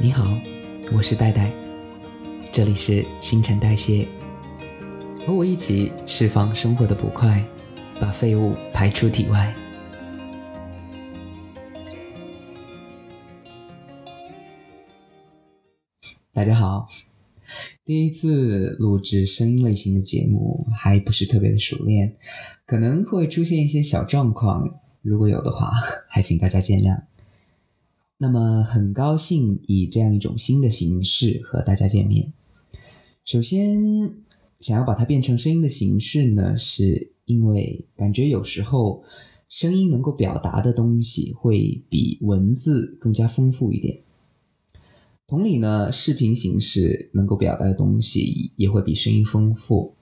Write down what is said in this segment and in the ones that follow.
你好，我是戴戴，这里是新陈代谢，和我一起释放生活的不快，把废物排出体外。大家好，第一次录制声音类型的节目，还不是特别的熟练，可能会出现一些小状况，如果有的话，还请大家见谅。那么很高兴以这样一种新的形式和大家见面。首先，想要把它变成声音的形式呢，是因为感觉有时候声音能够表达的东西会比文字更加丰富一点。同理呢，视频形式能够表达的东西也会比声音丰富，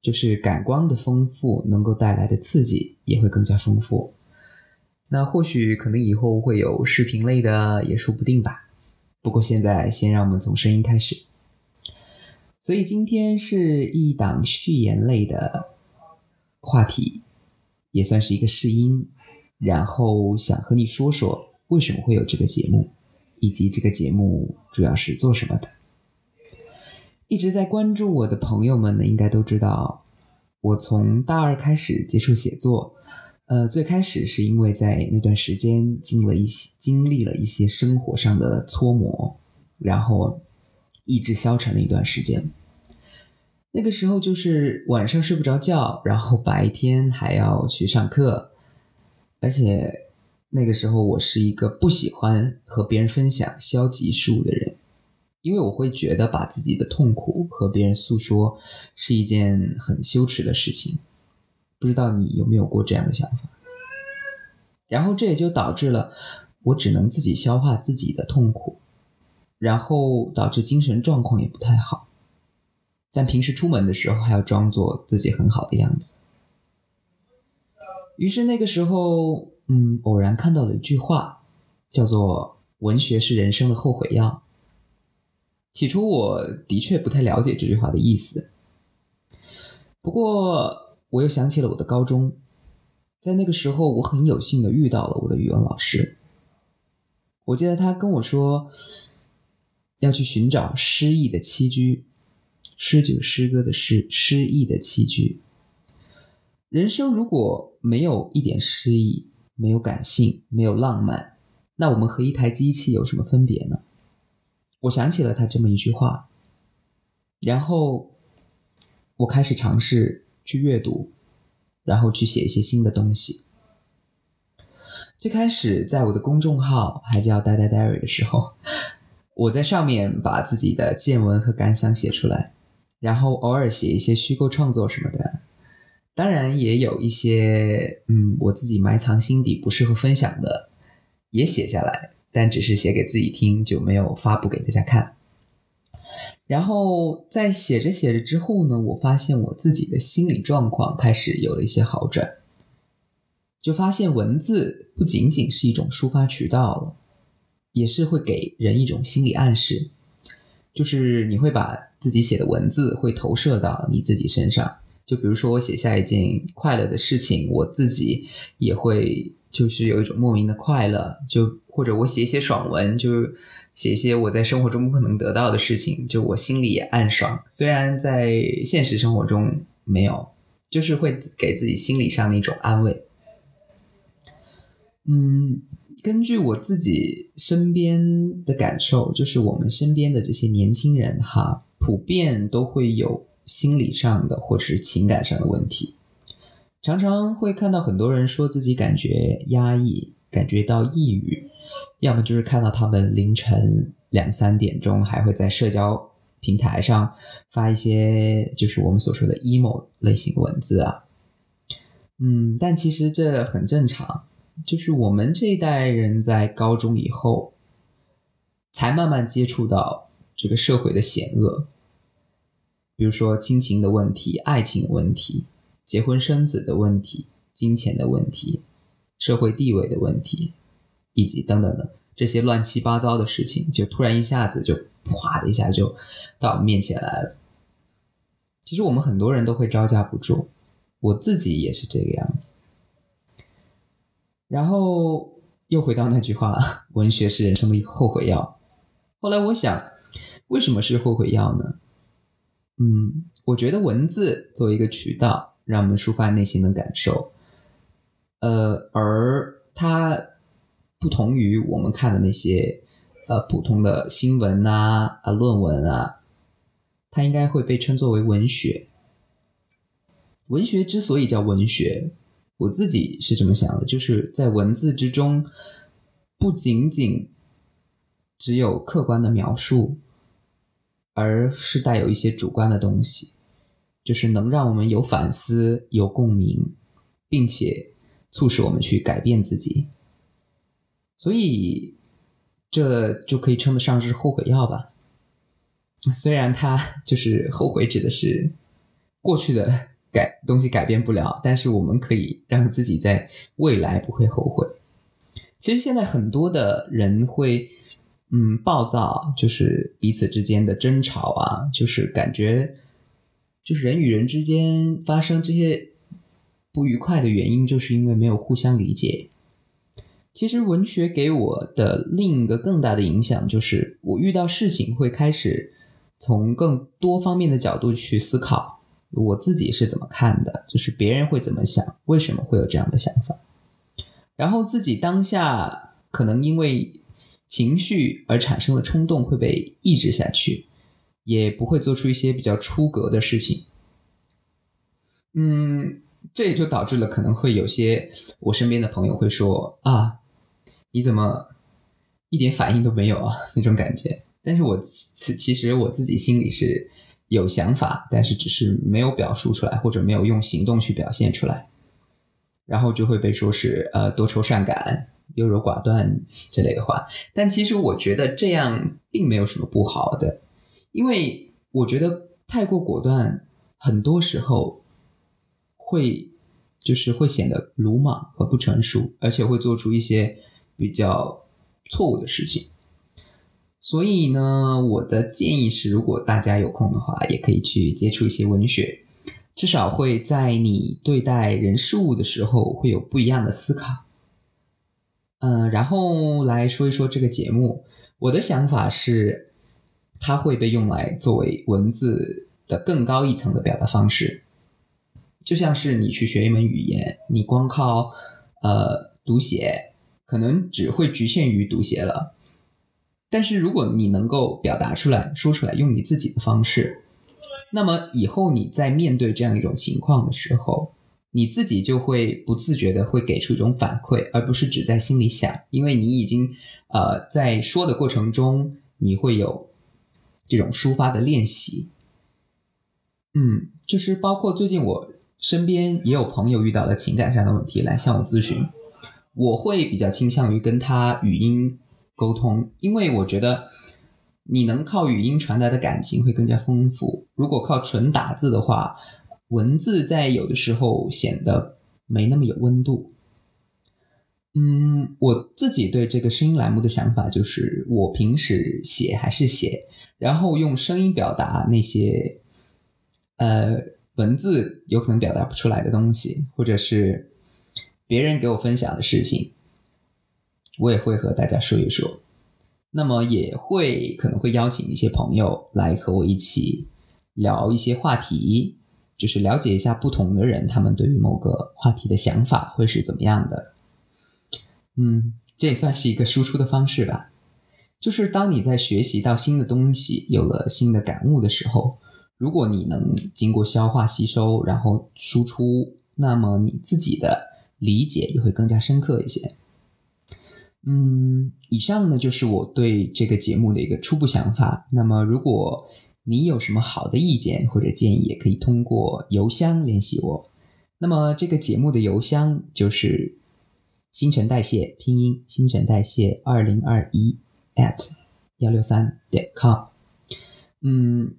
就是感官的丰富能够带来的刺激也会更加丰富。那或许可能以后会有视频类的，也说不定吧。不过现在先让我们从声音开始。所以今天是一档序言类的话题，也算是一个试音。然后想和你说说为什么会有这个节目，以及这个节目主要是做什么的。一直在关注我的朋友们呢，应该都知道，我从大二开始接触写作。呃，最开始是因为在那段时间经了一些经历了一些生活上的搓磨，然后意志消沉了一段时间。那个时候就是晚上睡不着觉，然后白天还要去上课，而且那个时候我是一个不喜欢和别人分享消极事物的人，因为我会觉得把自己的痛苦和别人诉说是一件很羞耻的事情。不知道你有没有过这样的想法，然后这也就导致了我只能自己消化自己的痛苦，然后导致精神状况也不太好。但平时出门的时候还要装作自己很好的样子。于是那个时候，嗯，偶然看到了一句话，叫做“文学是人生的后悔药”。起初我的确不太了解这句话的意思，不过。我又想起了我的高中，在那个时候，我很有幸的遇到了我的语文老师。我记得他跟我说，要去寻找诗意的栖居，诗就是诗歌的诗，诗意的栖居。人生如果没有一点诗意，没有感性，没有浪漫，那我们和一台机器有什么分别呢？我想起了他这么一句话，然后我开始尝试。去阅读，然后去写一些新的东西。最开始在我的公众号还叫“呆呆 diary” 的时候，我在上面把自己的见闻和感想写出来，然后偶尔写一些虚构创作什么的。当然也有一些，嗯，我自己埋藏心底不适合分享的，也写下来，但只是写给自己听，就没有发布给大家看。然后在写着写着之后呢，我发现我自己的心理状况开始有了一些好转，就发现文字不仅仅是一种抒发渠道了，也是会给人一种心理暗示，就是你会把自己写的文字会投射到你自己身上，就比如说我写下一件快乐的事情，我自己也会就是有一种莫名的快乐，就或者我写一些爽文就是。写一些我在生活中不可能得到的事情，就我心里也暗爽。虽然在现实生活中没有，就是会给自己心理上的一种安慰。嗯，根据我自己身边的感受，就是我们身边的这些年轻人哈，普遍都会有心理上的或者是情感上的问题，常常会看到很多人说自己感觉压抑，感觉到抑郁。要么就是看到他们凌晨两三点钟还会在社交平台上发一些就是我们所说的 emo 类型文字啊，嗯，但其实这很正常，就是我们这一代人在高中以后才慢慢接触到这个社会的险恶，比如说亲情的问题、爱情问题、结婚生子的问题、金钱的问题、社会地位的问题。以及等等的这些乱七八糟的事情，就突然一下子就哗的一下就到我们面前来了。其实我们很多人都会招架不住，我自己也是这个样子。然后又回到那句话：“文学是人生的后悔药。”后来我想，为什么是后悔药呢？嗯，我觉得文字作为一个渠道，让我们抒发内心的感受，呃，而它不同于我们看的那些呃普通的新闻啊、啊论文啊，它应该会被称作为文学。文学之所以叫文学，我自己是这么想的，就是在文字之中，不仅仅只有客观的描述，而是带有一些主观的东西，就是能让我们有反思、有共鸣，并且促使我们去改变自己。所以，这就可以称得上是后悔药吧。虽然它就是后悔，指的是过去的。改东西改变不了，但是我们可以让自己在未来不会后悔。其实现在很多的人会，嗯，暴躁，就是彼此之间的争吵啊，就是感觉，就是人与人之间发生这些不愉快的原因，就是因为没有互相理解。其实文学给我的另一个更大的影响，就是我遇到事情会开始从更多方面的角度去思考。我自己是怎么看的？就是别人会怎么想？为什么会有这样的想法？然后自己当下可能因为情绪而产生的冲动会被抑制下去，也不会做出一些比较出格的事情。嗯，这也就导致了可能会有些我身边的朋友会说：“啊，你怎么一点反应都没有啊？” 那种感觉。但是我其其实我自己心里是。有想法，但是只是没有表述出来，或者没有用行动去表现出来，然后就会被说是呃多愁善感、优柔寡断之类的话。但其实我觉得这样并没有什么不好的，因为我觉得太过果断，很多时候会就是会显得鲁莽和不成熟，而且会做出一些比较错误的事情。所以呢，我的建议是，如果大家有空的话，也可以去接触一些文学，至少会在你对待人事物的时候会有不一样的思考。嗯，然后来说一说这个节目，我的想法是，它会被用来作为文字的更高一层的表达方式，就像是你去学一门语言，你光靠呃读写，可能只会局限于读写了。但是如果你能够表达出来说出来，用你自己的方式，那么以后你在面对这样一种情况的时候，你自己就会不自觉的会给出一种反馈，而不是只在心里想，因为你已经呃在说的过程中，你会有这种抒发的练习。嗯，就是包括最近我身边也有朋友遇到了情感上的问题来向我咨询，我会比较倾向于跟他语音。沟通，因为我觉得你能靠语音传达的感情会更加丰富。如果靠纯打字的话，文字在有的时候显得没那么有温度。嗯，我自己对这个声音栏目的想法就是，我平时写还是写，然后用声音表达那些呃文字有可能表达不出来的东西，或者是别人给我分享的事情。我也会和大家说一说，那么也会可能会邀请一些朋友来和我一起聊一些话题，就是了解一下不同的人他们对于某个话题的想法会是怎么样的。嗯，这也算是一个输出的方式吧。就是当你在学习到新的东西，有了新的感悟的时候，如果你能经过消化吸收，然后输出，那么你自己的理解也会更加深刻一些。嗯，以上呢就是我对这个节目的一个初步想法。那么，如果你有什么好的意见或者建议，也可以通过邮箱联系我。那么，这个节目的邮箱就是新陈代谢拼音新陈代谢二零二一 at 幺六三点 com。嗯，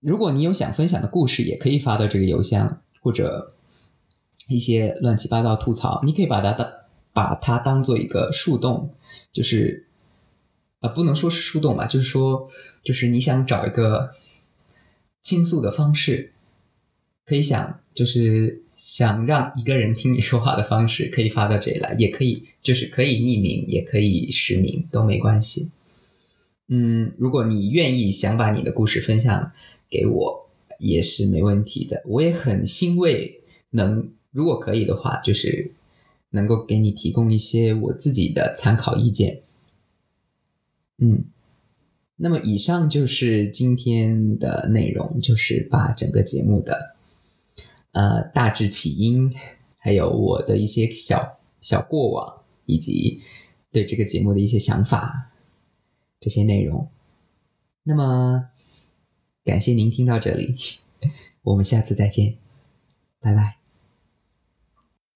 如果你有想分享的故事，也可以发到这个邮箱，或者一些乱七八糟吐槽，你可以把它当。把它当做一个树洞，就是，呃，不能说是树洞吧，就是说，就是你想找一个倾诉的方式，可以想，就是想让一个人听你说话的方式，可以发到这里来，也可以，就是可以匿名，也可以实名，都没关系。嗯，如果你愿意想把你的故事分享给我，也是没问题的。我也很欣慰，能如果可以的话，就是能够给你提供一些我自己的参考意见。嗯，那么以上就是今天的内容，就是把整个节目的呃大致起因，还有我的一些小小过往，以及对这个节目的一些想法。这些内容，那么感谢您听到这里，我们下次再见，拜拜。